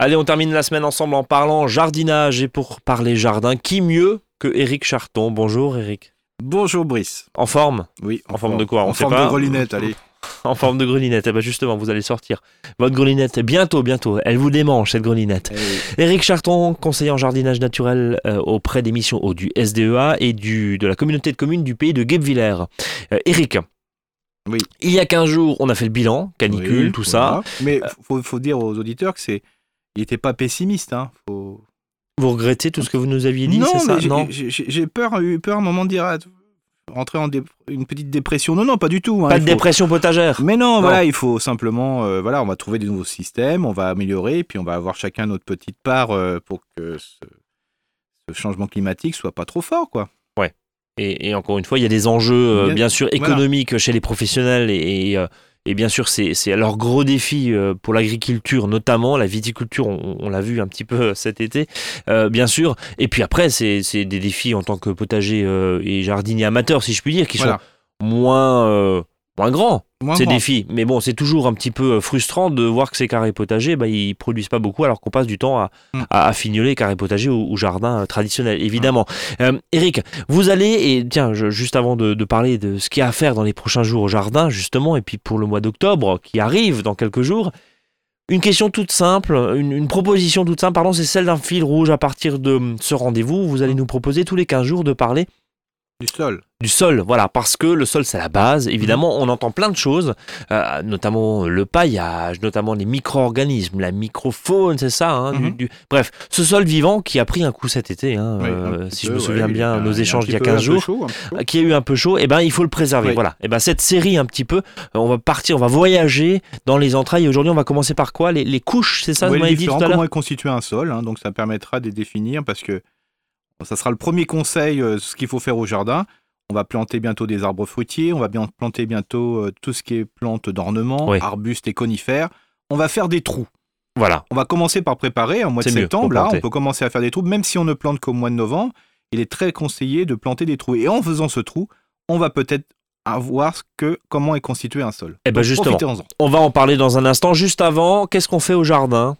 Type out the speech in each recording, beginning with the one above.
Allez, on termine la semaine ensemble en parlant jardinage et pour parler jardin, qui mieux que Eric Charton? Bonjour Eric. Bonjour Brice. En forme? Oui. En, forme de quoi? En forme de grelinette, allez. en forme de grelinette. Eh ben justement, vous allez sortir votre grelinette bientôt, bientôt. Elle vous démange cette grelinette. Eh Eric Charton, conseiller en jardinage naturel euh, auprès des missions eau du SDEA et du, de la communauté de communes du pays de Guebwiller. Euh, Eric. Oui. Il y a 15 jours, on a fait le bilan, canicule, Oui, tout voilà. ça. Mais faut, faut dire aux auditeurs que c'est. Il n'était pas pessimiste. Hein. Faut... Vous regrettez tout ce que vous nous aviez dit, non, c'est ça Non, j'ai peur, eu peur à un moment de dire ah, rentrer en une petite dépression. Non, non, pas du tout. hein. pas de faut- dépression potagère. Mais non, voilà, il faut simplement, euh, voilà, on va trouver des nouveaux systèmes, on va améliorer, puis on va avoir chacun notre petite part euh, pour que ce, ce changement climatique soit pas trop fort, quoi. Et, et encore une fois, il y a des enjeux, euh, bien, Bien- sûr, voilà. économiques chez les professionnels. Et, et, euh, et bien sûr, c'est leur gros défi euh, pour l'agriculture, notamment la viticulture, on, on l'a vu un petit peu cet été, euh, bien sûr. Et puis après, c'est c'est des défis en tant que potager euh, et jardinier amateur, si je puis dire, qui Voilà. sont moins, euh, moins grands, Moins ces grand. défis. Mais bon, c'est toujours un petit peu frustrant de voir que ces carrés potagers, bah, ils produisent pas beaucoup, alors qu'on passe du temps à, Mm. à, à fignoler carrés potagers ou, ou jardins euh, traditionnels, évidemment. Euh, Eric, vous allez, et tiens, je- juste avant de, de parler de ce qu'il y a à faire dans les prochains jours au jardin, justement, et puis pour le mois d'octobre qui arrive dans quelques jours, une question toute simple, une, une proposition toute simple, pardon, c'est celle d'un fil rouge à partir de ce rendez-vous. Vous allez nous proposer tous les 15 jours de parler Du sol. du sol, voilà, parce que le sol c'est la base. Évidemment, on entend plein de choses, euh, notamment le paillage, notamment les micro-organismes, la microfaune, c'est ça. hein, Mhm. du- Bref, ce sol vivant qui a pris un coup cet été, hein, Oui, euh, si je me souviens ouais, bien, a- nos échanges d'il y a peu- 15 un peu jours chaud, qui a eu un peu chaud, et ben il faut le préserver. Oui. Voilà. Et ben cette série un petit peu, euh, on va partir, on va voyager dans les entrailles. Aujourd'hui, on va commencer par quoi? Les, les couches, c'est ça Oui, Vous les dit tout à comment est constitué un sol, hein, donc ça permettra de définir parce que ça sera le premier conseil, euh, ce qu'il faut faire au jardin. On va planter bientôt des arbres fruitiers, on va bien planter bientôt euh, tout ce qui est plantes d'ornement, Oui. arbustes et conifères. On va faire des trous. Voilà. On va commencer par préparer en mois de septembre. Là, on peut commencer à faire des trous, même si on ne plante qu'au mois de novembre. Il est très conseillé de planter des trous. Et en faisant ce trou, on va peut-être voir ce que, comment est constitué un sol. Eh ben, justement. On va en parler dans un instant. Juste avant, qu'est-ce qu'on fait au jardin?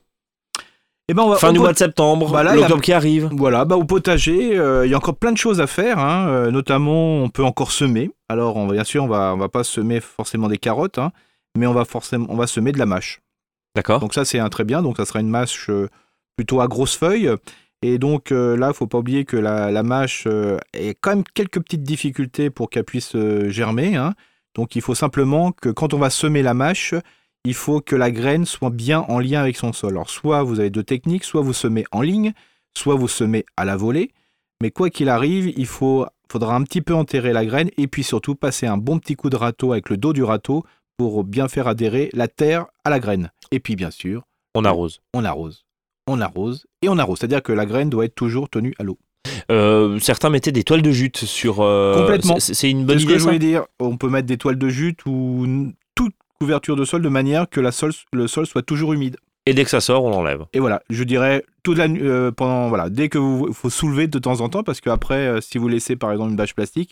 Eh ben, on va- Fin du mois de septembre, Bah l'octobre qui arrive. Voilà, bah au potager, euh, il y a encore plein de choses à faire. hein, euh, notamment, on peut encore semer. Alors, on bien sûr, on va, on va pas semer forcément des carottes, hein, mais on va forcément, on va semer de la mâche. D'accord. Donc ça, c'est un très bien. Donc ça sera une mâche euh, plutôt à grosse feuille. Et donc là, il faut pas oublier que la, la mâche a quand même quelques petites difficultés pour qu'elle puisse germer. hein. Donc il faut simplement que quand on va semer la mâche, il faut que la graine soit bien en lien avec son sol. Alors soit vous avez deux techniques, soit vous semez en ligne, soit vous semez à la volée. Mais quoi qu'il arrive, il faut, faudra un petit peu enterrer la graine et puis surtout passer un bon petit coup de râteau avec le dos du râteau pour bien faire adhérer la terre à la graine. Et puis bien sûr, On arrose. on arrose. On arrose et on arrose. C'est-à-dire que la graine doit être toujours tenue à l'eau. Euh, certains mettaient des toiles de jute sur. euh, Complètement. c'est- une bonne C'est ce que idée je voulais dire. On peut mettre des toiles de jute ou couverture de sol de manière que la sol, le sol soit toujours humide. Et dès que ça sort, on l'enlève. Et voilà, je dirais toute la euh, pendant voilà, dès que vous faut soulever de temps en temps parce qu'après euh, si vous laissez par exemple une bâche plastique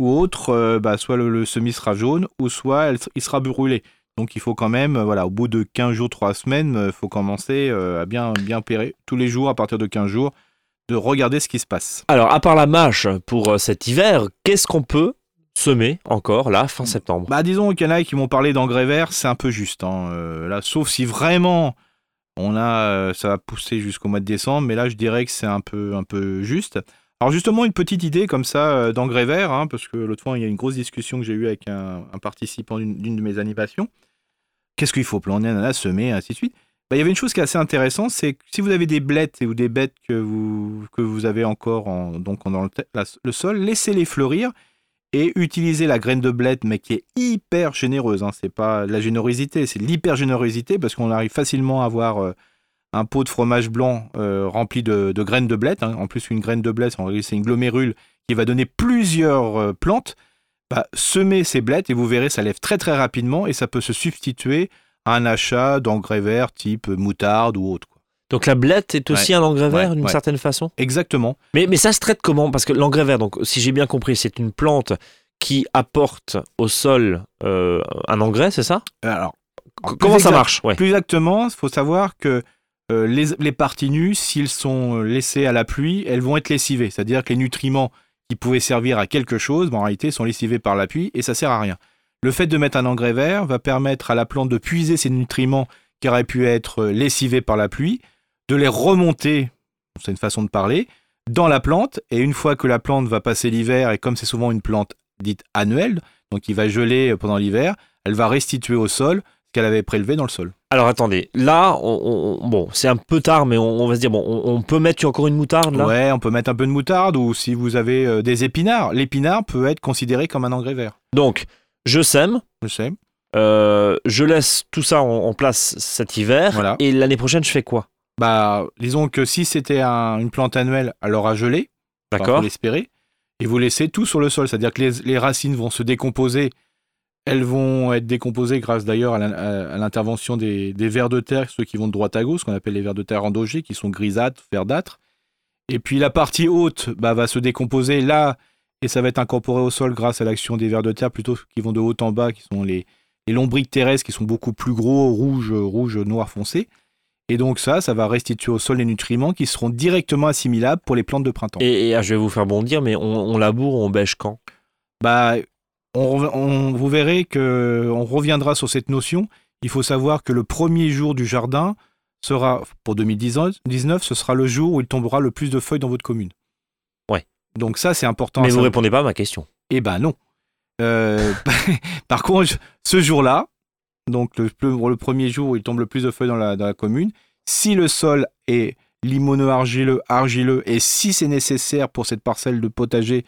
ou autre, euh, bah, soit le, le semis sera jaune ou soit elle- il sera brûlé. Donc il faut quand même, euh, voilà, au bout de 15 jours, 3 semaines, il faut commencer euh, à bien, bien pérer tous les jours à partir de 15 jours, de regarder ce qui se passe. Alors, à part la mâche pour euh, cet hiver, qu'est-ce qu'on peut semer encore là, fin septembre Bah disons qu'il y en a qui m'ont parlé d'engrais verts, c'est un peu juste. hein, euh, là, sauf si vraiment on a, euh, ça va pousser jusqu'au mois de décembre, mais là je dirais que c'est un peu, un peu juste. Alors justement une petite idée comme ça euh, d'engrais verts, hein, parce que l'autre fois il y a une grosse discussion que j'ai eue avec un, participant d'une de mes animations. Qu'est-ce qu'il faut planter, semer, ainsi de suite. Bah, il y avait une chose qui est assez intéressante, c'est que si vous avez des blettes ou des bêtes que vous, que vous avez encore en, donc dans le sol, laissez-les fleurir et utilisez la graine de blette, mais qui est hyper généreuse. Hein. C'est pas la générosité, c'est l'hyper générosité parce qu'on arrive facilement à avoir euh, un pot de fromage blanc euh, rempli de, graines de blette. hein. En plus, une graine de blette, c'est une glomérule qui va donner plusieurs euh, plantes. Bah, semez ces blettes et vous verrez, ça lève très très rapidement et ça peut se substituer à un achat d'engrais verts type moutarde ou autre. Donc la blette est aussi un engrais vert Ouais, d'une ouais. certaine façon Exactement. mais, mais ça se traite comment? Parce que l'engrais vert, donc, si j'ai bien compris, c'est une plante qui apporte au sol euh, un engrais, c'est ça? Alors, Comment ça marche? Plus exactement, il faut savoir que euh, les, les parties nues, s'ils sont laissés à la pluie, elles vont être lessivées. C'est-à-dire que les nutriments qui pouvaient servir à quelque chose, ben, en réalité, sont lessivés par la pluie et ça sert à rien. Le fait de mettre un engrais vert va permettre à la plante de puiser ces nutriments qui auraient pu être lessivés par la pluie, de les remonter, c'est une façon de parler, dans la plante. Et une fois que la plante va passer l'hiver, et comme c'est souvent une plante dite annuelle, donc il va geler pendant l'hiver, elle va restituer au sol ce qu'elle avait prélevé dans le sol. Alors attendez, là, on, on- bon, c'est un peu tard, mais on, on va se dire, bon, on, peut mettre encore une moutarde là? Ouais, on peut mettre un peu de moutarde ou si vous avez euh, des épinards. L'épinard peut être considéré comme un engrais vert. Donc, je sème, Je sais. euh, je laisse tout ça en, en place cet hiver, Voilà. et l'année prochaine, je fais quoi? Bah, disons que si c'était un- une plante annuelle, elle aura gelé. D'accord l'espérer. Et vous laissez tout sur le sol. C'est-à-dire que les, les racines vont se décomposer. Elles vont être décomposées grâce d'ailleurs à l'intervention des, des vers de terre, ceux qui vont de droite à gauche, ce qu'on appelle les vers de terre endogés, qui sont grisâtres, verdâtres. Et puis la partie haute bah, va se décomposer là, et ça va être incorporé au sol grâce à l'action des vers de terre, plutôt qui vont de haut en bas, qui sont les, les lombriques terrestres, qui sont beaucoup plus gros, rouge, rouge, noir foncé. Et donc ça, ça va restituer au sol les nutriments qui seront directement assimilables pour les plantes de printemps. et, et, ah, je vais vous faire bondir, mais on, on laboure, on bêche quand? Bah, on, vous verrez que on reviendra sur cette notion. Il faut savoir que le premier jour du jardin sera, pour 2019, ce sera le jour où il tombera le plus de feuilles dans votre commune. Ouais. Donc ça, c'est important. Mais vous savoir. répondez pas à ma question. Eh ben non. Euh, par contre, ce jour-là, donc le, premier jour où il tombe le plus de feuilles dans la, commune, si le sol est limono-argileux, argileux, et si c'est nécessaire pour cette parcelle de potager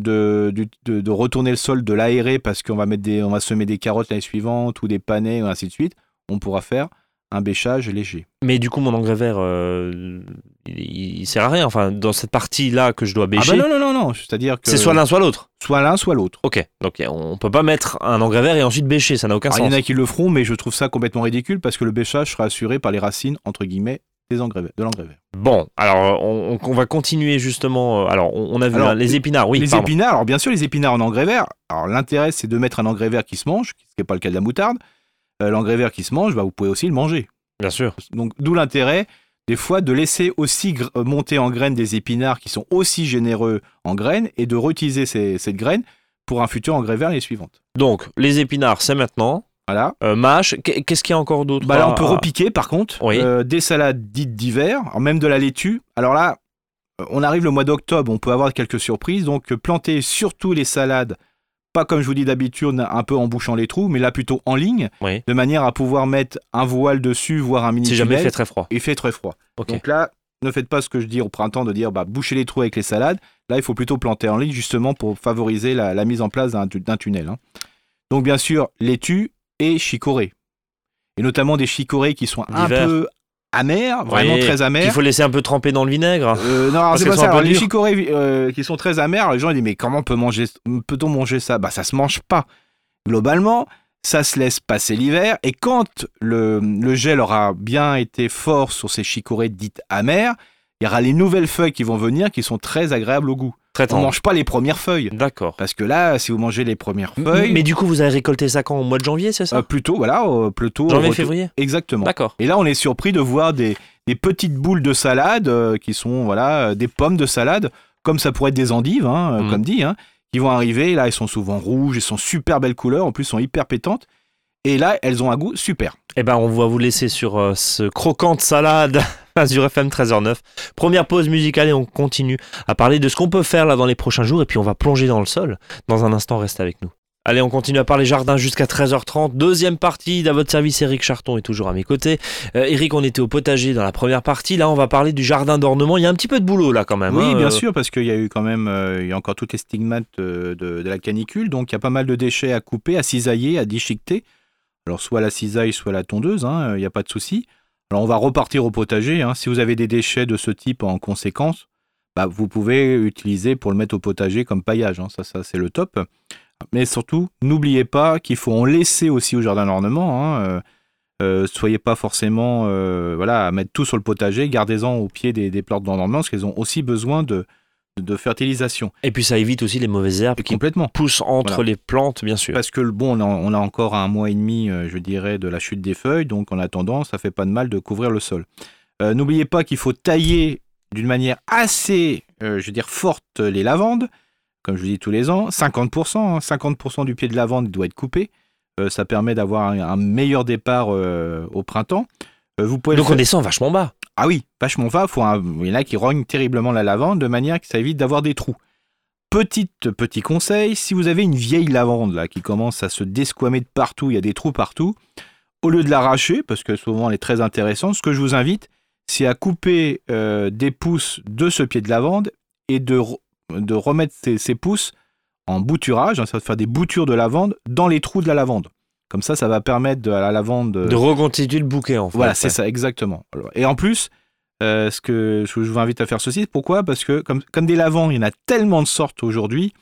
de, retourner le sol, de l'aérer, parce qu'on va, mettre on va semer des carottes l'année suivante, ou des panais, ou ainsi de suite, on pourra faire un bêchage léger. Mais du coup, mon engrais vert, euh, il, il sert à rien. Enfin, dans cette partie-là que je dois Ah bêcher, bah non, non, non, non, c'est-à-dire que c'est soit l'un, soit l'autre. soit l'un, soit l'autre. Ok, donc on peut pas mettre un engrais vert et ensuite bêcher, ça n'a aucun Alors, il y sens. en a qui le feront, mais je trouve ça complètement ridicule parce que le bêchage sera assuré par les racines, entre guillemets, des engrais verts- de l'engrais vert. Bon, alors on, va continuer justement. euh, Alors, on, on a vu Alors, hein, les épinards, oui. les pardon. épinards, alors bien sûr, les épinards en engrais vert, alors l'intérêt c'est de mettre un engrais vert qui se mange, ce qui n'est pas le cas de la moutarde. Euh, L'engrais vert qui se mange, bah, vous pouvez aussi le manger. Bien sûr. Donc d'où l'intérêt des fois de laisser aussi euh, monter en graines des épinards qui sont aussi généreux en graines et de réutiliser ces- cette graine pour un futur engrais vert l'année suivante. Donc, les épinards, c'est maintenant. Voilà. Euh, mâche, qu'est- qu'est-ce qu'il y a encore d'autre Bah là, on peut repiquer par contre Oui. euh, des salades dites d'hiver, même de la laitue. Alors là, on arrive le mois d'octobre, on peut avoir quelques surprises. Donc, planter surtout les salades, pas comme je vous dis d'habitude, un peu en bouchant les trous, mais là plutôt en ligne, Oui. de manière à pouvoir mettre un voile dessus, voire un mini Si jamais il fait très froid. Il fait très froid. Donc là, ne faites pas ce que je dis au printemps de dire bah, bouchez les trous avec les salades. Là, il faut plutôt planter en ligne justement pour favoriser la, la mise en place d'un tu- d'un tunnel. hein. Donc, bien sûr, laitue et chicorée. Et notamment des chicorées qui sont un peu amères, vraiment Oui, très amères. faut laisser un peu tremper dans le vinaigre. Euh, non, c'est pas ça. Alors, les chicorées euh, qui sont très amères, les gens ils disent mais comment peut manger, peut-on manger ça? Bah ça se mange pas. Globalement, ça se laisse passer l'hiver et quand le, le gel aura bien été fort sur ces chicorées dites amères, il y aura les nouvelles feuilles qui vont venir qui sont très agréables au goût. Très On mange pas les premières feuilles D'accord. parce que là, si vous mangez les premières feuilles, Mais du coup, vous avez récolté ça quand Au mois de janvier, c'est ça euh, plutôt voilà, euh, plutôt Janvier, retour- février Exactement. D'accord. Et là, on est surpris de voir des, des petites boules de salade euh, qui sont voilà euh, des pommes de salade, comme ça pourrait être des endives, hein, euh, Mhm. comme dit, hein, qui vont arriver. Là, elles sont souvent rouges, elles sont super belles couleurs, en plus, elles sont hyper pétantes. Et là, elles ont un goût super. Eh ben, on va vous laisser sur euh, ce croquant de salade sur FM 13h09. Première pause musicale et on continue à parler de ce qu'on peut faire là dans les prochains jours et puis on va plonger dans le sol. Dans un instant, reste avec nous. Allez, on continue à parler jardin jusqu'à 13h30. Deuxième partie, à votre service, Eric Charton est toujours à mes côtés. Euh, Eric, on était au potager dans la première partie. Là, on va parler du jardin d'ornement. Il y a un petit peu de boulot là quand même. oui, hein, bien euh, sûr, parce qu'il y a eu quand même, euh, il y a encore toutes les stigmates euh, de, de la canicule, donc il y a pas mal de déchets à couper, à cisailler, à déchiqueter. Alors soit la cisaille, soit la tondeuse, hein, il n'y a pas de souci. Alors on va repartir au potager. hein. Si vous avez des déchets de ce type en conséquence, bah, vous pouvez utiliser pour le mettre au potager comme paillage. hein. Ça, ça c'est le top. Mais surtout, n'oubliez pas qu'il faut en laisser aussi au jardin d'ornement. Hein. Euh, euh, soyez pas forcément euh, voilà, à mettre tout sur le potager. Gardez-en au pied des, des plantes d'ornement parce qu'elles ont aussi besoin de, de, fertilisation. Et puis ça évite aussi les mauvaises herbes qui complètement. poussent entre Voilà. les plantes, bien sûr. Parce que le bon, on a, on a encore un mois et demi, euh, je dirais, de la chute des feuilles, donc en attendant, ça fait pas de mal de couvrir le sol. Euh, N'oubliez pas qu'il faut tailler d'une manière assez, euh, je veux dire, forte les lavandes, comme je vous dis tous les ans. 50%, hein, 50% du pied de lavande doit être coupé. Euh, ça permet d'avoir un, un meilleur départ au printemps. Vous pouvez le Donc on descend vachement bas. Ah oui, vachement va. Il y en a qui rognent terriblement la lavande de manière que ça évite d'avoir des trous. Petite, petit conseil, si vous avez une vieille lavande là qui commence à se desquamer de partout, il y a des trous partout, au lieu de l'arracher, parce que souvent elle est très intéressante, ce que je vous invite, c'est à couper euh, des pousses de ce pied de lavande et de, re- de remettre ces, ces pousses en bouturage, hein, ça va faire des boutures de lavande dans les trous de la lavande. Comme ça, ça va permettre de- à la lavande De reconstituer le bouquet en fait. voilà, c'est ça, exactement. Et en plus, euh, ce que je vous invite à faire ceci, pourquoi? Parce que comme, comme des lavants, il y en a tellement de sortes aujourd'hui,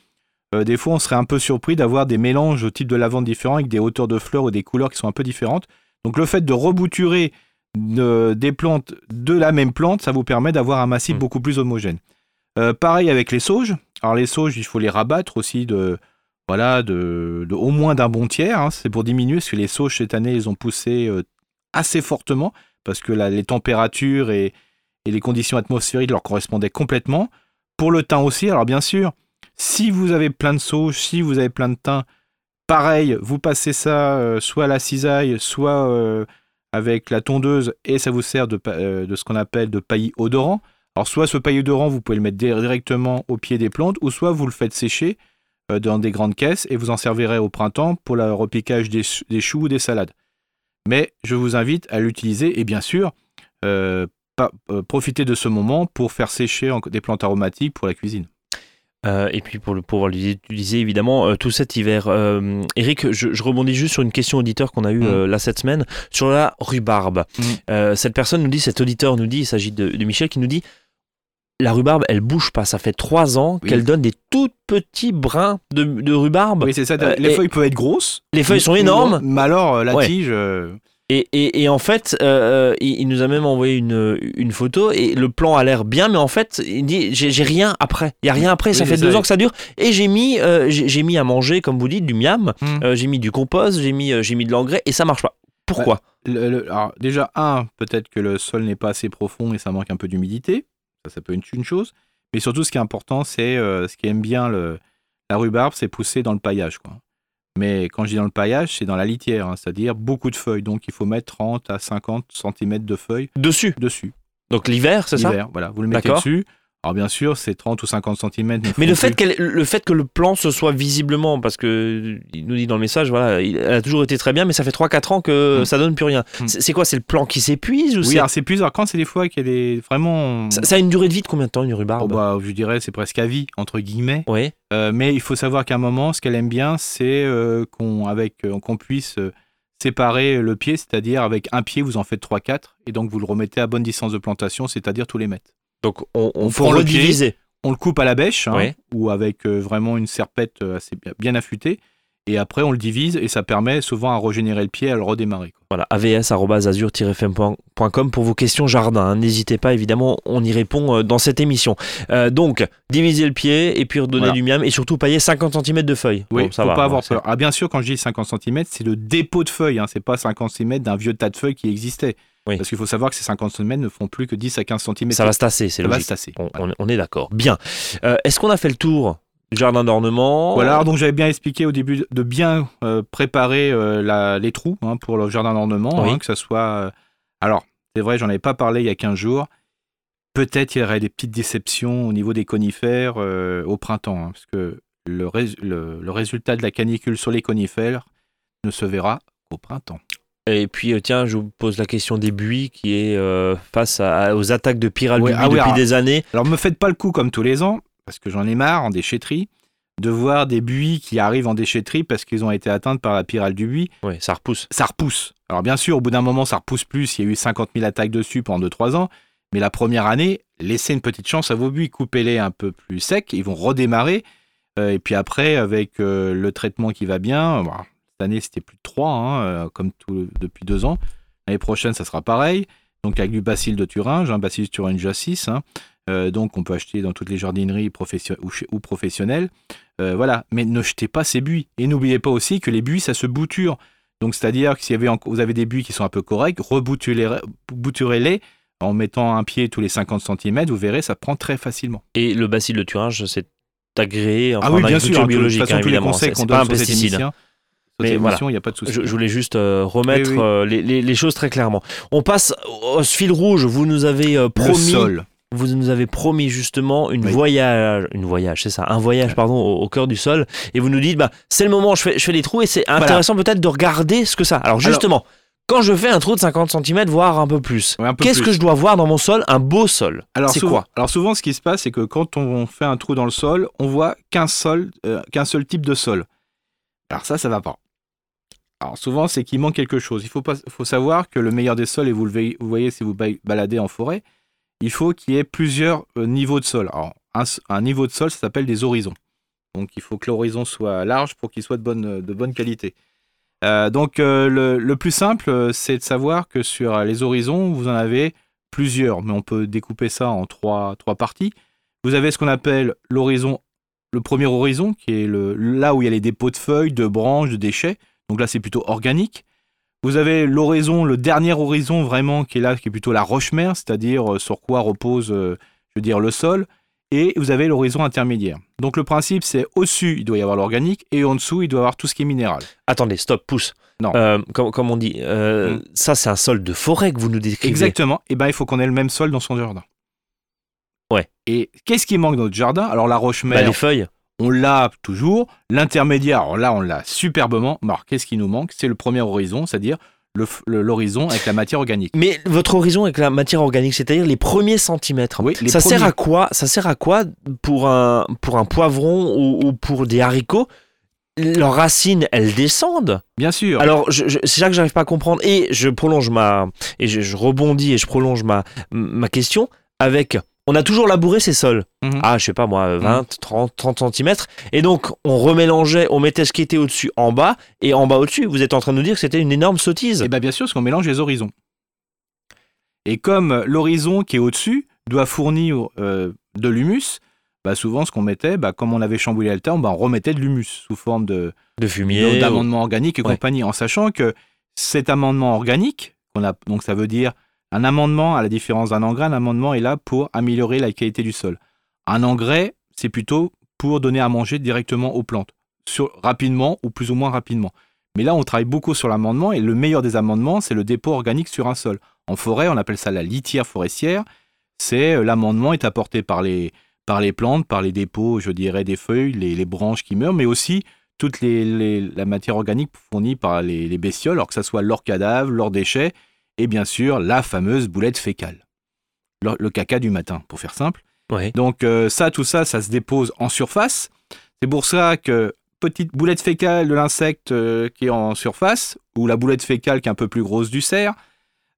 euh, des fois on serait un peu surpris d'avoir des mélanges au type de lavande différents avec des hauteurs de fleurs ou des couleurs qui sont un peu différentes. Donc le fait de rebouturer de- des plantes de la même plante, ça vous permet d'avoir un massif Mm. beaucoup plus homogène. Euh, pareil avec les sauges. Alors les sauges, il faut les rabattre aussi de voilà de, au moins d'un bon tiers. hein. C'est pour diminuer parce que les sauges cette année ils ont poussé euh, assez fortement parce que les températures et, les conditions atmosphériques leur correspondaient complètement. Pour le thym aussi, alors bien sûr, si vous avez plein de sauges, si vous avez plein de thym, pareil, vous passez ça euh, soit à la cisaille, soit euh, avec la tondeuse et ça vous sert de, de ce qu'on appelle de paillis odorant. Alors soit ce paillis odorant, vous pouvez le mettre di- directement au pied des plantes, ou soit vous le faites sécher dans des grandes caisses et vous en servirez au printemps pour le repiquage des, ch- des choux ou des salades. Mais je vous invite à l'utiliser et bien sûr, euh, pas- euh, profiter de ce moment pour faire sécher des plantes aromatiques pour la cuisine. Euh, et puis pour le pouvoir l'utiliser évidemment euh, tout cet hiver. Euh, Eric, je, je rebondis juste sur une question auditeur qu'on a eue Mm. euh, là cette semaine sur la rhubarbe. Mm. Euh, cette personne nous dit, cet auditeur nous dit, il s'agit de, de Michel qui nous dit la rhubarbe, elle bouge pas. Ça fait trois ans Oui. qu'elle donne des tout petits brins de, de rhubarbe. Oui, c'est ça. Euh, les feuilles peuvent être grosses. Les feuilles sont énormes. Mais alors, euh, la Ouais. tige, euh, Et, et, et en fait, euh, il, il nous a même envoyé une, une photo et le plan a l'air bien, mais en fait, il dit j'ai rien après. Il y a rien après. ça fait deux ça. ans que ça dure. Et j'ai mis, j'ai mis à manger, comme vous dites, du miam. Euh, j'ai mis du compost. J'ai mis, j'ai mis de l'engrais et ça marche pas. Pourquoi? Le- le- alors, déjà, un, peut-être que le sol n'est pas assez profond et ça manque un peu d'humidité. Ça, ça peut être une chose. Mais surtout, ce qui est important, c'est euh, ce qui aime bien le, la rhubarbe, c'est pousser dans le paillage. Quoi. Mais quand je dis dans le paillage, c'est dans la litière, hein, c'est-à-dire beaucoup de feuilles. Donc, il faut mettre 30 à 50 cm de feuilles Dessus. dessus. Donc l'hiver, c'est ça? L'hiver, voilà, vous le mettez dessus. Alors, bien sûr, c'est 30 ou 50 cm. Mais le fait, qu'elle- le fait que le plan se soit visiblement, parce que il nous dit dans le message, voilà, il, elle a toujours été très bien, mais ça fait 3-4 ans que Mm. ça donne plus rien. Mm. C'est quoi C'est le plan qui s'épuise ou Oui, alors c'est plusieurs. Quand c'est des fois qu'elle est vraiment. ça, ça a une durée de vie de combien de temps une Oh, rhubarbe bah, je dirais, c'est presque à vie, entre guillemets. Oui. Euh, mais il faut savoir qu'à un moment, ce qu'elle aime bien, c'est euh, qu'on avec, euh, qu'on puisse séparer le pied, c'est-à-dire avec un pied, vous en faites 3-4, et donc vous le remettez à bonne distance de plantation, c'est-à-dire tous les mètres. Donc on, on, On faut prend le pied. On le coupe à la bêche, hein, ou avec euh, vraiment une serpette euh, assez bien, bien affûtée, et après on le divise, et ça permet souvent à régénérer le pied, à le redémarrer. quoi. Voilà, avs.azur-fm.com pour vos questions jardin. hein. N'hésitez pas, évidemment, on y répond euh, dans cette émission. Euh, donc, diviser le pied et puis redonner Voilà. du miam et surtout pailler 50 cm de feuilles. Oui, Bon, ça faut va, pas hein, avoir peur. Ah, bien sûr, quand je dis 50 cm, c'est le dépôt de feuilles, hein, c'est pas 50 cm d'un vieux tas de feuilles qui existait. Oui. Parce qu'il faut savoir que ces 50 cm ne font plus que 10 à 15 cm. Ça va se tasser, c'est Ça va logique. se tasser. On, est d'accord. Bien. Euh, Est-ce qu'on a fait le tour du jardin d'ornement Voilà, donc j'avais bien expliqué au début de bien euh, préparer euh, la- les trous hein, pour le jardin d'ornement, Oui. hein, que ça soit... euh, alors, c'est vrai, j'en avais pas parlé il y a 15 jours. Peut-être il y aurait des petites déceptions au niveau des conifères au printemps, hein, parce que le, rés- le- le résultat de la canicule sur les conifères ne se verra qu'au printemps. Et puis, euh, tiens, je vous pose la question des buis qui est euh, face à- aux attaques de pyrale Ouais, du buis ah oui, depuis alors- des années. Alors me faites pas le coup comme tous les ans, parce que j'en ai marre en déchetterie, de voir des buis qui arrivent en déchetterie parce qu'ils ont été atteints par la pyrale du buis. Oui, ça repousse. ça repousse. Alors bien sûr, au bout d'un moment, ça repousse plus. Il y a eu 50 000 attaques dessus pendant 2-3 ans. Mais la première année, laissez une petite chance à vos buis. Coupez-les un peu plus secs. Ils vont redémarrer. Euh, et puis après, avec euh, le traitement qui va bien, bon, cette année, c'était plus de 3, comme tout, depuis 2 ans. L'année prochaine, ça sera pareil. Donc avec du bacille de Thuringe, un bacillus thuringia 6. hein. Euh, donc on peut acheter dans toutes les jardineries profession- ou, professionnelles. Euh, voilà, mais ne jetez pas ces buis. Et n'oubliez pas aussi que les buis, ça se bouture. Donc, c'est-à-dire que si vous avez, en- des buis qui sont un peu corrects, rebouturez-les, bouturez-les, en mettant un pied tous les 50 cm, vous verrez, ça prend très facilement. Et le bacille de Thuringe, c'est agréé ah oui, en bien sûr, biologique, de toute façon, hein, tous les conseils qu'on donne pas un sur pesticide. Mais voilà. il n'y a pas de souci. Je, je voulais juste euh, remettre Oui, oui. euh, les, les- les choses très clairement. On passe au fil rouge. Vous nous avez euh, promis, sol. vous nous avez promis justement une Oui. voyage, une voyage, c'est ça, un voyage pardon au, au cœur du sol. Et vous nous dites, bah c'est le moment, je fais, je fais les trous et c'est intéressant peut-être de regarder ce que ça. Alors justement, quand je fais un trou de 50 cm, voire un peu plus, Ouais, qu'est-ce que je dois voir dans mon sol? Un beau sol. Alors c'est quoi? alors souvent, ce qui se passe, c'est que quand on fait un trou dans le sol, on voit qu'un sol, euh, qu'un seul type de sol. Alors ça, ça va pas. Alors souvent, c'est qu'il manque quelque chose. Il faut, savoir que le meilleur des sols, et vous le voyez, si vous ba- baladez en forêt, il faut qu'il y ait plusieurs euh, niveaux de sol. Alors un, niveau de sol, ça s'appelle des horizons. Donc il faut que l'horizon soit large pour qu'il soit de bonne, qualité. Euh, donc euh, le, plus simple, c'est de savoir que sur les horizons, vous en avez plusieurs, mais on peut découper ça en trois, parties. Vous avez ce qu'on appelle l'horizon, le premier horizon, qui est là où il y a les dépôts de feuilles, de branches, de déchets. Donc là, c'est plutôt organique. Vous avez l'horizon, le dernier horizon vraiment, qui est là, qui est plutôt la roche-mère, c'est-à-dire euh, sur quoi repose, euh, je veux dire, le sol. Et vous avez l'horizon intermédiaire. Donc le principe, c'est au-dessus, il doit y avoir l'organique, et en dessous, il doit y avoir tout ce qui est minéral. Attendez, stop, pousse. Non. Euh, comme, comme on dit, euh, Mm. ça c'est un sol de forêt que vous nous décrivez. Exactement. Et ben, il faut qu'on ait le même sol dans son jardin. Ouais. Et qu'est-ce qui manque dans notre jardin? Alors la Bah, roche-mère, les feuilles. On l'a toujours. L'intermédiaire, alors là, on l'a superbement. Mais Alors, qu'est-ce qui nous manque? C'est le premier horizon, c'est-à-dire l'horizon avec la matière organique. Mais votre horizon avec la matière organique, c'est-à-dire les premiers centimètres. Oui, les ça sert premiers. à quoi? Ça sert à quoi pour un pour un poivron ou, ou pour des haricots? Leurs racines, elles descendent. Bien sûr. Alors, c'est ça que j'arrive pas à comprendre. Et je prolonge ma et je, je rebondis et je prolonge ma ma question avec. On a toujours labouré ces sols. Mhm. Ah, je sais pas moi, 20, 30, 30 cm. Et donc, on remélangeait, on mettait ce qui était au-dessus en bas et en bas au-dessus. Vous êtes en train de nous dire que c'était une énorme sottise. Et bien, bien sûr, parce qu'on mélange les horizons. Et comme l'horizon qui est au-dessus doit fournir euh, de l'humus, bah souvent, ce qu'on mettait, bah, comme on avait chamboulé le terme, bah, on remettait de l'humus sous forme de, de fumier. d'amendement organique et Ouais. compagnie, en sachant que cet amendement organique, qu'on a, donc ça veut dire un amendement, à la différence d'un engrais, un amendement est là pour améliorer la qualité du sol. Un engrais, c'est plutôt pour donner à manger directement aux plantes, rapidement ou plus ou moins rapidement. Mais là, on travaille beaucoup sur l'amendement et le meilleur des amendements, c'est le dépôt organique sur un sol. En forêt, on appelle ça la litière forestière. C'est euh, l'amendement est apporté par les, par les plantes, par les dépôts, je dirais, des feuilles, les, branches qui meurent, mais aussi toute les, la matière organique fournie par les, les bestioles, alors que ce soit leurs cadavres, leurs déchets, et bien sûr la fameuse boulette fécale. Le, le caca du matin, pour faire simple. Ouais. Donc euh, ça, tout ça, ça se dépose en surface. C'est pour ça que petite boulette fécale de l'insecte euh, qui est en surface, ou la boulette fécale qui est un peu plus grosse du cerf,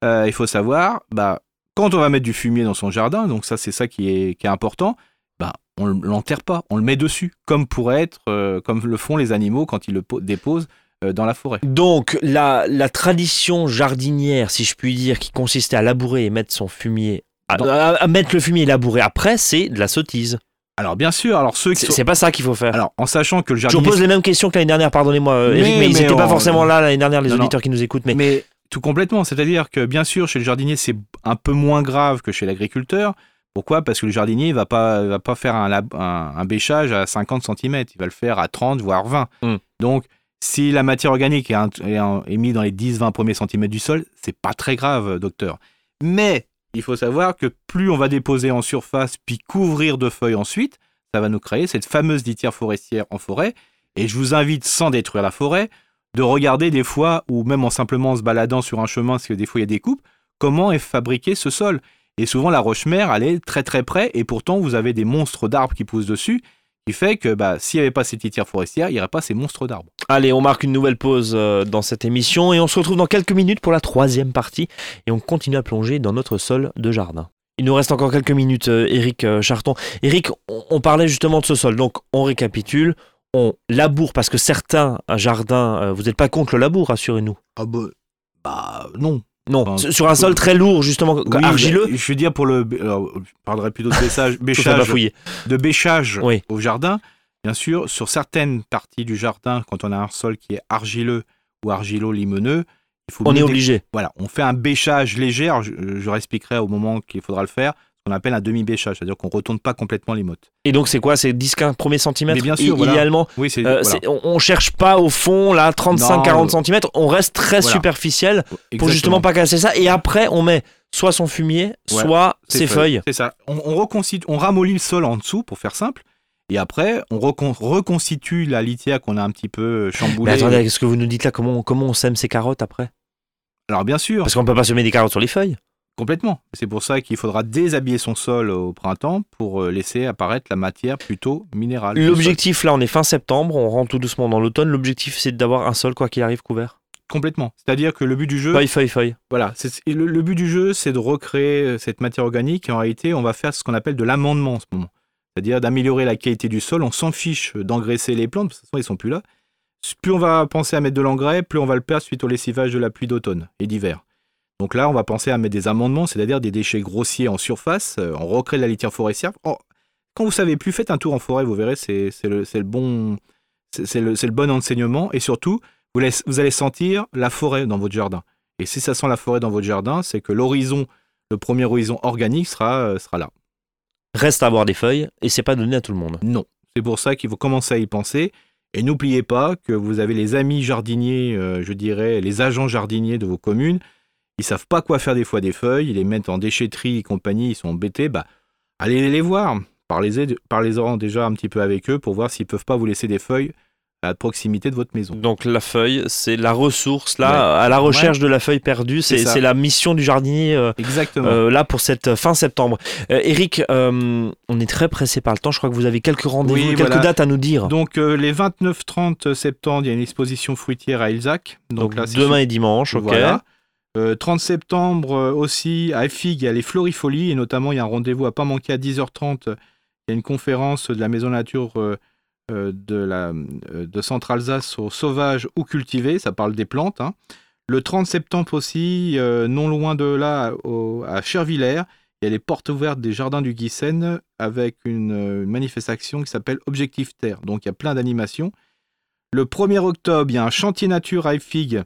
euh, il faut savoir, bah, quand on va mettre du fumier dans son jardin, donc ça c'est ça qui est, qui est important, bah, on ne l'enterre pas, on le met dessus, comme pourrait être, comme le font les animaux quand ils le po- déposent dans la forêt. Donc, la, la tradition jardinière, si je puis dire, qui consistait à labourer et mettre son fumier, à, Dans- à- à mettre le fumier et labourer après, c'est de la sottise. Alors bien sûr, alors ceux qui C'est sont... pas ça qu'il faut faire. Alors en sachant que le je jardinier... vous pose les mêmes questions que l'année dernière, pardonnez-moi, euh, Mais- Eric, mais ils n'étaient pas on- forcément là l'année dernière, les Non, non. auditeurs qui nous écoutent. Mais, Mais tout complètement, c'est-à-dire que bien sûr, chez le jardinier, c'est un peu moins grave que chez l'agriculteur. Pourquoi? Parce que le jardinier il va pas, va pas faire un, lab- un, un bêchage à 50 cm, il va le faire à 30, voire 20. Hmm. Donc, si la matière organique est, mise dans les 10-20 premiers centimètres du sol, c'est pas très grave, docteur. Mais il faut savoir que plus on va déposer en surface, puis couvrir de feuilles ensuite, ça va nous créer cette fameuse litière forestière en forêt. Et je vous invite, sans détruire la forêt, de regarder des fois, ou même en simplement se baladant sur un chemin, parce que des fois il y a des coupes, comment est fabriqué ce sol. Et souvent la roche-mère, elle est très très près, et pourtant vous avez des monstres d'arbres qui poussent dessus, qui fait que bah, s'il n'y avait pas cette litière forestière, il n'y aurait pas ces monstres d'arbres. allez, on marque une nouvelle pause euh, dans cette émission et on se retrouve dans quelques minutes pour la troisième partie et on continue à plonger dans notre sol de jardin. Il nous reste encore quelques minutes, euh, Eric euh, Charton. Eric, on, parlait justement de ce sol, donc on récapitule. On laboure parce que certains jardins, euh, vous n'êtes pas contre le labour, rassurez-nous. Ah bah, bah non. Non, Enfin, sur un sol très lourd, justement, Oui, argileux. Je veux dire pour le. alors, je parlerai plutôt de bêchage, bêchage, de bêchage Oui. au jardin. Bien sûr, sur certaines parties du jardin, quand on a un sol qui est argileux ou argilo-limoneux, Il faut On est obligé. Voilà, on fait un bêchage léger. Alors, je, je réexpliquerai au moment qu'il faudra le faire. Qu'on appelle un demi-bêchage, c'est-à-dire qu'on retourne pas complètement les mottes. Et donc c'est quoi? C'est 10-15 premiers centimètres Mais bien sûr, voilà. Idéalement, Oui, Euh, voilà. on, on cherche pas au fond là 35-40 Non. cm, on reste très Voilà. superficiel pour justement pas casser ça. Et après, on met soit son fumier, Ouais, soit ses feuilles. C'est ça. On, on, on ramollit le sol en dessous, pour faire simple. Et après, on recon- reconstitue la litière qu'on a un petit peu chamboulée. Mais attendez, ce que vous nous dites là, comment, on- comment on sème ces carottes après? Alors, bien sûr, Parce qu'on peut pas semer des carottes sur les feuilles. Complètement. C'est pour ça qu'il faudra déshabiller son sol au printemps pour euh, laisser apparaître la matière plutôt minérale. L'objectif là, on est fin septembre, on rentre tout doucement dans l'automne. L'objectif c'est d'avoir un sol quoi qu'il arrive couvert. Complètement. C'est-à-dire que le but du jeu, Feuille, feuille, feuille. voilà, le, le but du jeu, c'est de recréer euh, cette matière organique. Et en réalité, on va faire ce qu'on appelle de l'amendement en ce moment. C'est-à-dire d'améliorer la qualité du sol. On s'en fiche d'engraisser les plantes, parce que de toute façon, ils sont plus là. Plus on va penser à mettre de l'engrais, plus on va le perdre suite au lessivage de la pluie d'automne et d'hiver. Donc là, on va penser à mettre des amendements, c'est-à-dire des déchets grossiers en surface. euh, On recrée de la litière forestière. Oh, quand vous savez plus, faites un tour en forêt, vous verrez, c'est le, bon, c'est le, bon enseignement. Et surtout, vous, laisse- vous allez sentir la forêt dans votre jardin. Et si ça sent la forêt dans votre jardin, c'est que l'horizon, le premier horizon organique sera, euh, sera là. Reste à avoir des feuilles et c'est pas donné à tout le monde. Non. C'est pour ça qu'il faut commencer à y penser. Et n'oubliez pas que vous avez les amis jardiniers, euh, je dirais, les agents jardiniers de vos communes. Ils savent pas quoi faire des fois des feuilles, ils les mettent en déchetterie et compagnie, ils sont embêtés. Bah, allez les voir. Parlez-en parlez-en déjà un petit peu avec eux pour voir s'ils peuvent pas vous laisser des feuilles à proximité de votre maison. Donc la feuille, c'est la ressource là, Ouais. à la recherche de la feuille perdue. C'est la mission du jardinier euh, Exactement. euh, là pour cette fin septembre. Euh, Eric, euh, on est très pressé par le temps. Je crois que vous avez quelques rendez-vous, Oui, quelques voilà. dates à nous dire. Donc les 29-30 septembre, il y a une exposition fruitière à Ilzac. Donc, là, c'est demain et dimanche, ok. Voilà. Euh, 30 septembre euh, aussi à Effig, il y a les Florifolies et notamment il y a un rendez-vous à pas manquer à 10h30. Il y a une conférence de la Maison Nature euh, euh, de, la, de Centre-Alsace au sauvage ou cultivé, ça parle des plantes. hein. Le 30 septembre aussi, non loin de là, au- à Chervillers, il y a les portes ouvertes des jardins du Guissen avec une, une manifestation qui s'appelle Objectif Terre. Donc il y a plein d'animations. Le 1er octobre, il y a un chantier nature à Effig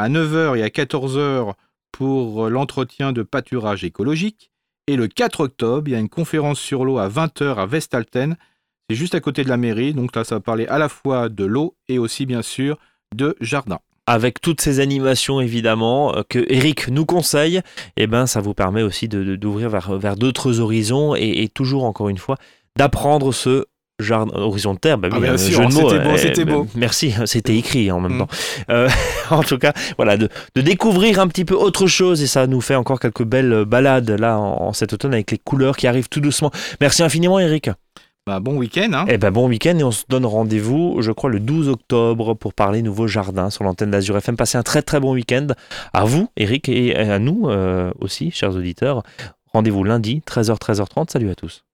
à 9h et à 14h pour euh, l'entretien de pâturage écologique. Et le 4 octobre, il y a une conférence sur l'eau à 20h à Vestalten. C'est juste à côté de la mairie. Donc là, ça va parler à la fois de l'eau et aussi, bien sûr, de jardin. Avec toutes ces animations évidemment euh, que Eric nous conseille, eh ben ça vous permet aussi d'ouvrir vers, vers d'autres horizons et, et toujours encore une fois d'apprendre ce jardin horizon de terre. Bah oui, Ah, bien sûr, c'était beau, c'était bah, beau. Merci, c'était écrit en même Mm. temps. Euh, en tout cas, voilà, de, de découvrir un petit peu autre chose et ça nous fait encore quelques belles balades là en, en cet automne avec les couleurs qui arrivent tout doucement. Merci infiniment Eric. Bah, bon week-end. Hein. Eh ben bon week-end et on se donne rendez-vous, je crois, le 12 octobre pour parler nouveau jardin sur l'antenne d'Azur FM. Passez un très très bon week-end à vous, Eric, et à nous euh, aussi, chers auditeurs. Rendez-vous lundi, 13h, 13h30. Salut à tous.